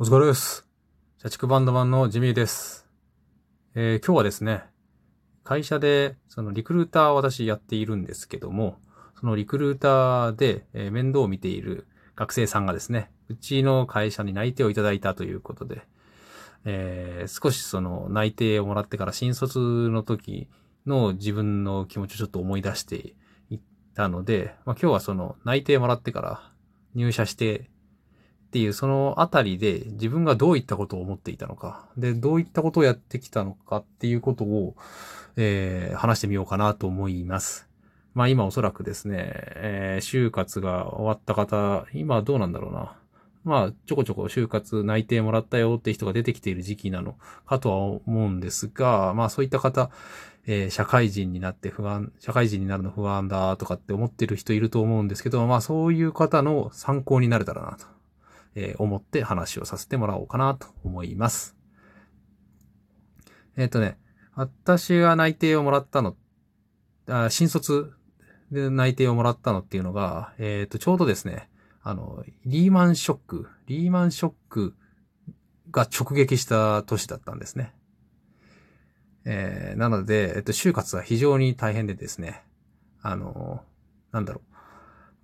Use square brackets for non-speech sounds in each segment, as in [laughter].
お疲れです。社畜バンドマンのジミーです。えー今日はですね、会社で、そのリクルーターを私やっているんですけども、そのリクルーターで、え面倒を見ている学生さんがですね、うちの会社に内定をいただいたということで、えー少しその内定をもらってから新卒の時の自分の気持ちをちょっと思い出していったので、まあ、今日はその内定もらってから入社してっていうそのあたりで自分がどういったことを思っていたのか、で、どういったことをやってきたのかっていうことを、えー話してみようかなと思います。まあ今おそらくですね、えー就活が終わった方、今どうなんだろうな。まあちょこちょこ就活内定もらったよって人が出てきている時期なのかとは思うんですが、まあそういった方、えー社会人になって不安、社会人になるの不安だとかって思ってる人いると思うんですけど、まあそういう方の参考になれたらなと。えー思って話をさせてもらおうかなと思います。えっ、とね、私が内定をもらったの、あ新卒で内定をもらったのっていうのが、えっ、と、ちょうどですね、あの、リーマンショック、リーマンショックが直撃した年だったんですね。えーなので、えっと、就活は非常に大変でですね、あの、なんだろ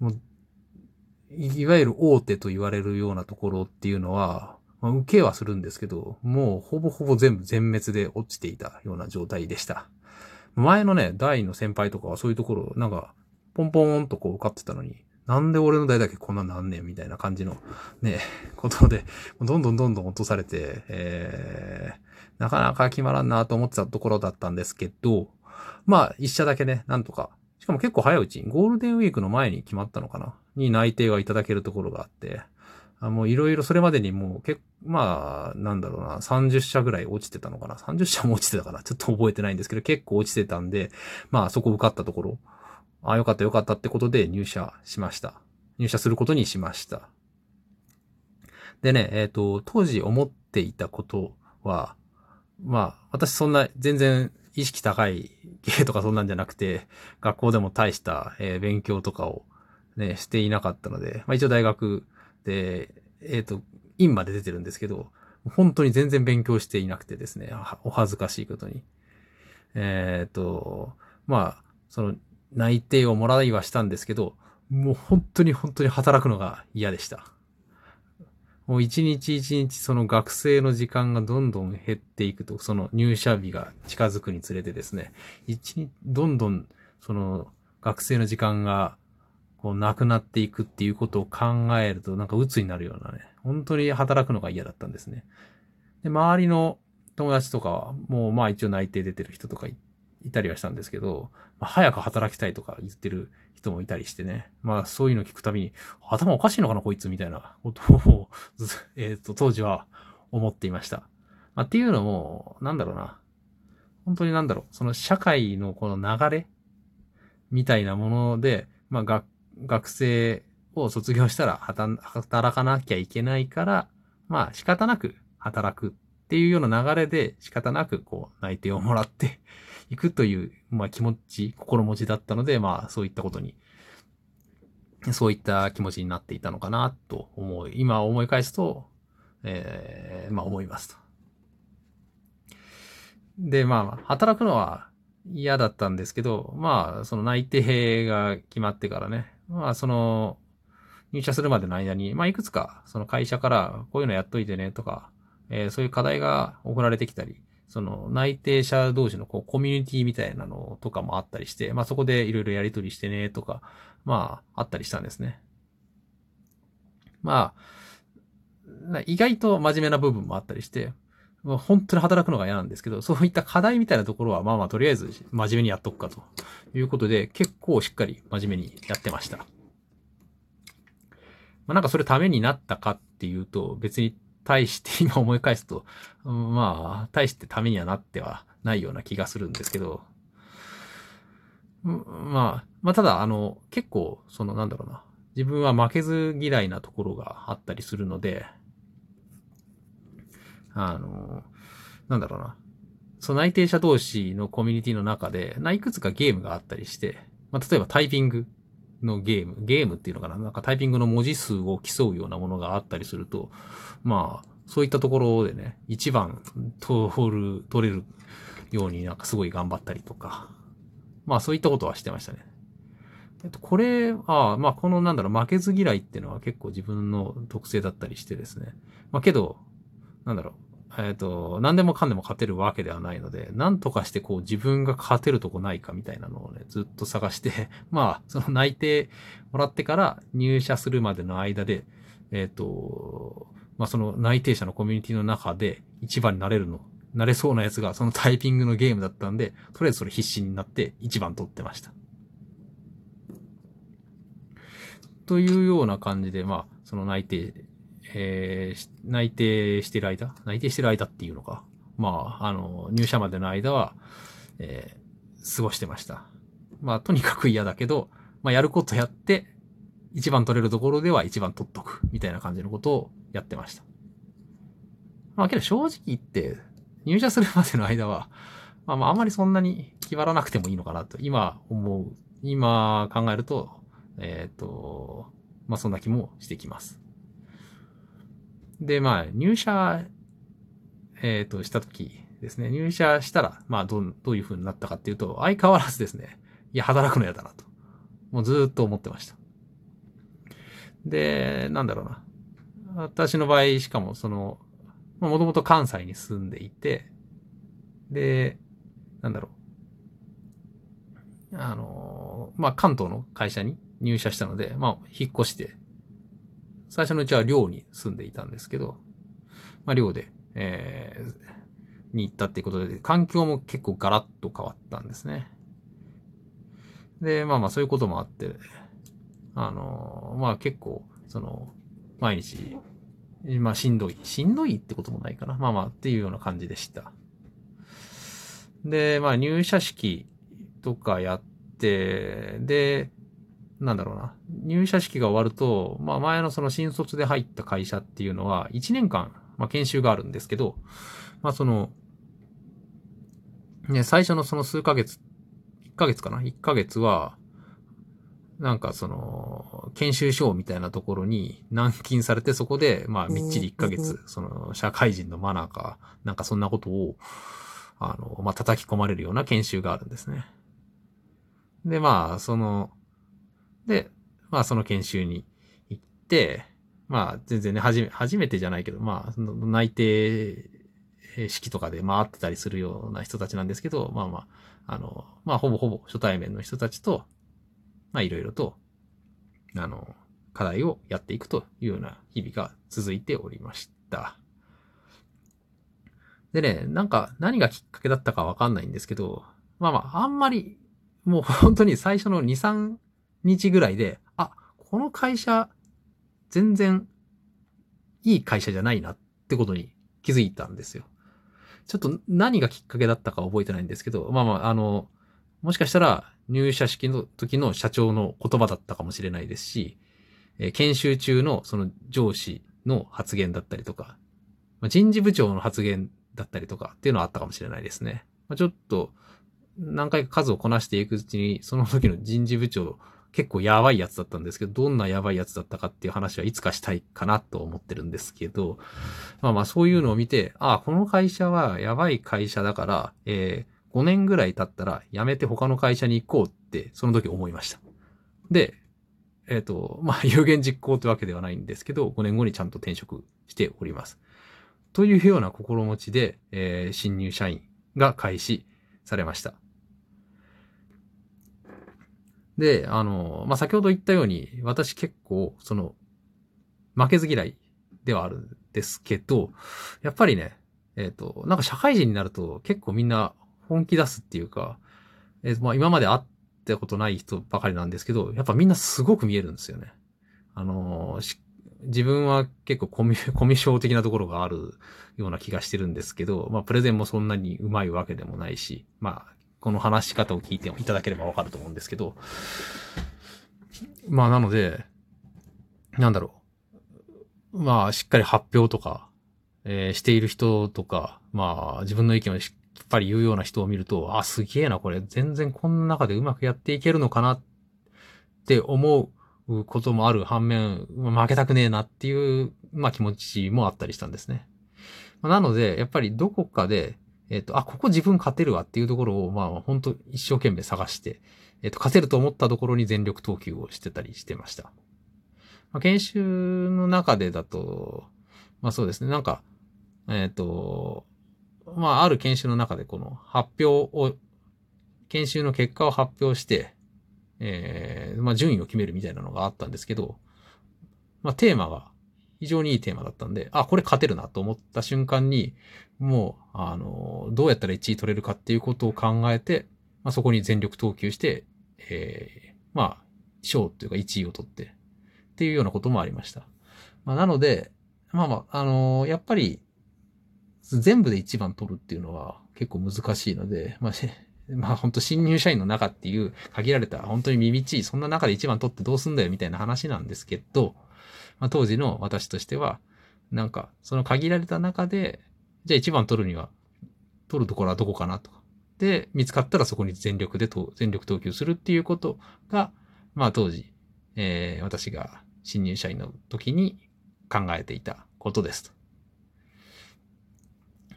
う、もういわゆる大手と言われるようなところっていうのは、まあ、受けはするんですけど、もうほぼほぼ全部全滅で落ちていたような状態でした。前のね、代の先輩とかはそういうところ、なんか、ポンポーンとこう受かってたのに、なんで俺の代だけこんななんねんみたいな感じの、ね、[laughs] ことで、どんどんどんどん落とされて、えー、なかなか決まらんなと思ってたところだったんですけど、まあ、一社だけね、なんとか、しかも結構早いうちに、ゴールデンウィークの前に決まったのかなに内定がいただけるところがあって、あもういろいろそれまでにもう結まあ、なんだろうな、30社ぐらい落ちてたのかな ?30 社も落ちてたかな？ちょっと覚えてないんですけど、結構落ちてたんで、まあそこ受かったところ、ああよかったよかったってことで入社しました。入社することにしました。でね、えっ、と、当時思っていたことは、まあ、私そんな全然意識高い系とかそんなんじゃなくて、学校でも大した、えー勉強とかをね、していなかったので、まあ一応大学で、えっ、と、院まで出てるんですけど、本当に全然勉強していなくてですね、お恥ずかしいことに。えっ、と、まあ、その内定をもらいはしたんですけど、もう本当に本当に働くのが嫌でした。もう一日一日その学生の時間がどんどん減っていくと、その入社日が近づくにつれてですね、一日、どんどんその学生の時間がこうなくなっていくっていうことを考えるとなんか鬱になるようなね、本当に働くのが嫌だったんですね。で、周りの友達とかはもうまあ一応内定出てる人とかいたりはしたんですけど、まあ、早く働きたいとか言ってる人もいたりしてね。まあそういうの聞くたびに、頭おかしいのかなこいつみたいなことを、[laughs] えっ、と、当時は思っていました。まあ、っていうのも、なんだろうな。本当になんだろう。その社会のこの流れみたいなもので、まあ学、学生を卒業したら働かなきゃいけないから、まあ仕方なく働くっていうような流れで仕方なくこう内定をもらっていくという、まあ気持ち、心持ちだったので、まあそういったことに、そういった気持ちになっていたのかなと思い、今思い返すと、えー、まあ思いますと。で、まあ働くのは嫌だったんですけど、まあその内定が決まってからね、まあその入社するまでの間に、まあいくつかその会社からこういうのやっといてねとか、えーそういう課題が送られてきたり、その内定者同士のこうコミュニティみたいなのとかもあったりして、まあそこでいろいろやりとりしてねとか、まああったりしたんですね。まあ、意外と真面目な部分もあったりして、本当に働くのが嫌なんですけど、そういった課題みたいなところはまあまあとりあえず真面目にやっとくかと。いうことで、結構しっかり真面目にやってました。まあなんかそれためになったかっていうと、別に対して [laughs] 今思い返すと、まあ、対してためにはなってはないような気がするんですけど、まあ、まあただ、あの、結構、そのなんだろうな、自分は負けず嫌いなところがあったりするので、あの、なんだろうな、その内定者同士のコミュニティの中で、ないくつかゲームがあったりして、まあ例えばタイピングのゲーム、ゲームっていうのかななんかタイピングの文字数を競うようなものがあったりすると、まあ、そういったところでね、一番通る、取れるようになんかすごい頑張ったりとか、まあそういったことはしてましたね。えっと、これ、ああ、まあこのなんだろう、負けず嫌いっていうのは結構自分の特性だったりしてですね。まあけど、なんだろう、えっ、と、何でもかんでも勝てるわけではないので、なんとかしてこう自分が勝てるとこないかみたいなのをね、ずっと探して [laughs] まあ、その内定もらってから入社するまでの間で、えっ、と、まあその内定者のコミュニティの中で一番になれるの、なれそうなやつがそのタイピングのゲームだったんで、とりあえずそれ必死になって一番取ってました。というような感じで、まあ、その内定えー、内定してる間？内定してる間っていうのか？まあ、あの、入社までの間は、えー、過ごしてました。まあ、とにかく嫌だけど、まあ、やることやって、一番取れるところでは一番取っとく、みたいな感じのことをやってました。まあ、けど正直言って、入社するまでの間は、まあ、まあ、あまりそんなに決まらなくてもいいのかなと、今思う、今考えると、えっ、ー、と、まあ、そんな気もしてきます。で、まあ、入社、えっ、ー、と、したときですね。入社したら、まあ、ど、どういう風になったかっていうと、相変わらずですね、いや、働くの嫌だなと。もうずっと思ってました。で、なんだろうな。私の場合、しかも、その、もともと関西に住んでいて、で、なんだろう。あの、まあ、関東の会社に入社したので、まあ、引っ越して、最初のうちは寮に住んでいたんですけど、まあ寮で、えー、に行ったっていうことで、環境も結構ガラッと変わったんですね。で、まあまあそういうこともあって、あのー、まあ結構、その、毎日、まあしんどい。しんどいってこともないかな。まあまあっていうような感じでした。で、まあ入社式とかやって、で、なんだろうな、入社式が終わると、まあ前のその新卒で入った会社っていうのは、1年間、まあ研修があるんですけど、まあその、ね、最初のその数ヶ月、1ヶ月かな ?1 ヶ月は、なんかその、研修所みたいなところに軟禁されて、そこで、まあみっちり1ヶ月、その、社会人のマナーか、なんかそんなことを、あの、まあ叩き込まれるような研修があるんですね。で、まあ、その、で、まあその研修に行って、まあ全然ね、初め、初めてじゃないけど、まあ内定式とかで回ってたりするような人たちなんですけど、まあまあ、あの、まあほぼほぼ初対面の人たちと、まあいろいろと、あの、課題をやっていくというような日々が続いておりました。でね、なんか何がきっかけだったかわかんないんですけど、まあまあ、あんまり、もう本当に最初の2、3日ぐらいで、あ、この会社、全然いい会社じゃないなってことに気づいたんですよ。ちょっと何がきっかけだったか覚えてないんですけど、まあまあ、あの、もしかしたら入社式の時の社長の言葉だったかもしれないですし、え研修中のその上司の発言だったりとか、ま、人事部長の発言だったりとかっていうのはあったかもしれないですね。まあ、ちょっと何回か数をこなしていくうちに、その時の人事部長結構やばいやつだったんですけど、どんなやばいやつだったかっていう話はいつかしたいかなと思ってるんですけど、まあまあそういうのを見て、ああ、この会社はやばい会社だから、えー、5年ぐらい経ったら辞めて他の会社に行こうって、その時思いました。で、えっ、ー、と、まあ有言実行ってわけではないんですけど、5年後にちゃんと転職しております。というような心持ちで、えー、新入社員が開始されました。で、あの、まあ、先ほど言ったように、私結構、その、負けず嫌いではあるんですけど、やっぱりね、えっ、ー、と、なんか社会人になると結構みんな本気出すっていうか、えっ、ー、と、まあ、今まで会ったことない人ばかりなんですけど、やっぱみんなすごく見えるんですよね。あの自分は結構コミ、[laughs] コミュ障的なところがあるような気がしてるんですけど、まあ、プレゼンもそんなに上手いわけでもないし、まあ、この話し方を聞いていただければわかると思うんですけど、まあなので、なんだろう。まあしっかり発表とか、えー、している人とか、まあ自分の意見をしっかり言うような人を見ると、あ、すげえな、これ全然この中でうまくやっていけるのかなって思うこともある反面、負けたくねえなっていう、まあ気持ちもあったりしたんですね。なので、やっぱりどこかで、えっ、と、あ、ここ自分勝てるわっていうところを、まあ、本当一生懸命探して、えっ、と、勝てると思ったところに全力投球をしてたりしてました。まあ、研修の中でだと、まあそうですね、なんか、えっ、と、まあ、ある研修の中でこの発表を、研修の結果を発表して、えー、まあ、順位を決めるみたいなのがあったんですけど、まあ、テーマが非常にいいテーマだったんで、あ、これ勝てるなと思った瞬間に、もう、あの、どうやったら1位取れるかっていうことを考えて、まあ、そこに全力投球して、えー、まあ、賞っていうか1位を取って、っていうようなこともありました。まあ、なので、まあまあ、あのー、やっぱり、全部で1番取るっていうのは結構難しいので、まあ、[laughs] まあ本当新入社員の中っていう限られた本当に耳ちい、そんな中で1番取ってどうすんだよみたいな話なんですけど、まあ当時の私としては、なんかその限られた中で、じゃあ1番取るには、取るところはどこかなとか。で、見つかったらそこに全力で全力投球するっていうことが、まあ当時、えー、私が新入社員の時に考えていたことですと。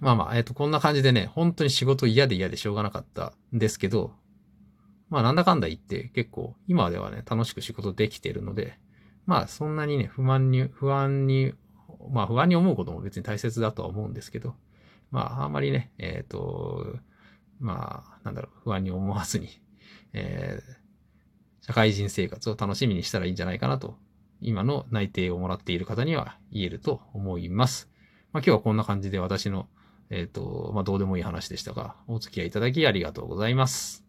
まあまあ、えっ、ー、と、こんな感じでね、本当に仕事嫌で嫌でしょうがなかったんですけど、まあなんだかんだ言って結構今ではね、楽しく仕事できているので、まあそんなにね、不安に、不安に、まあ不安に思うことも別に大切だとは思うんですけど、まああんまりね、えっ、ー、と、まあなんだろう、不安に思わずに、えー、社会人生活を楽しみにしたらいいんじゃないかなと、今の内定をもらっている方には言えると思います。まあ今日はこんな感じで私のえっ、ー、と、まあ、どうでもいい話でしたが、お付き合いいただきありがとうございます。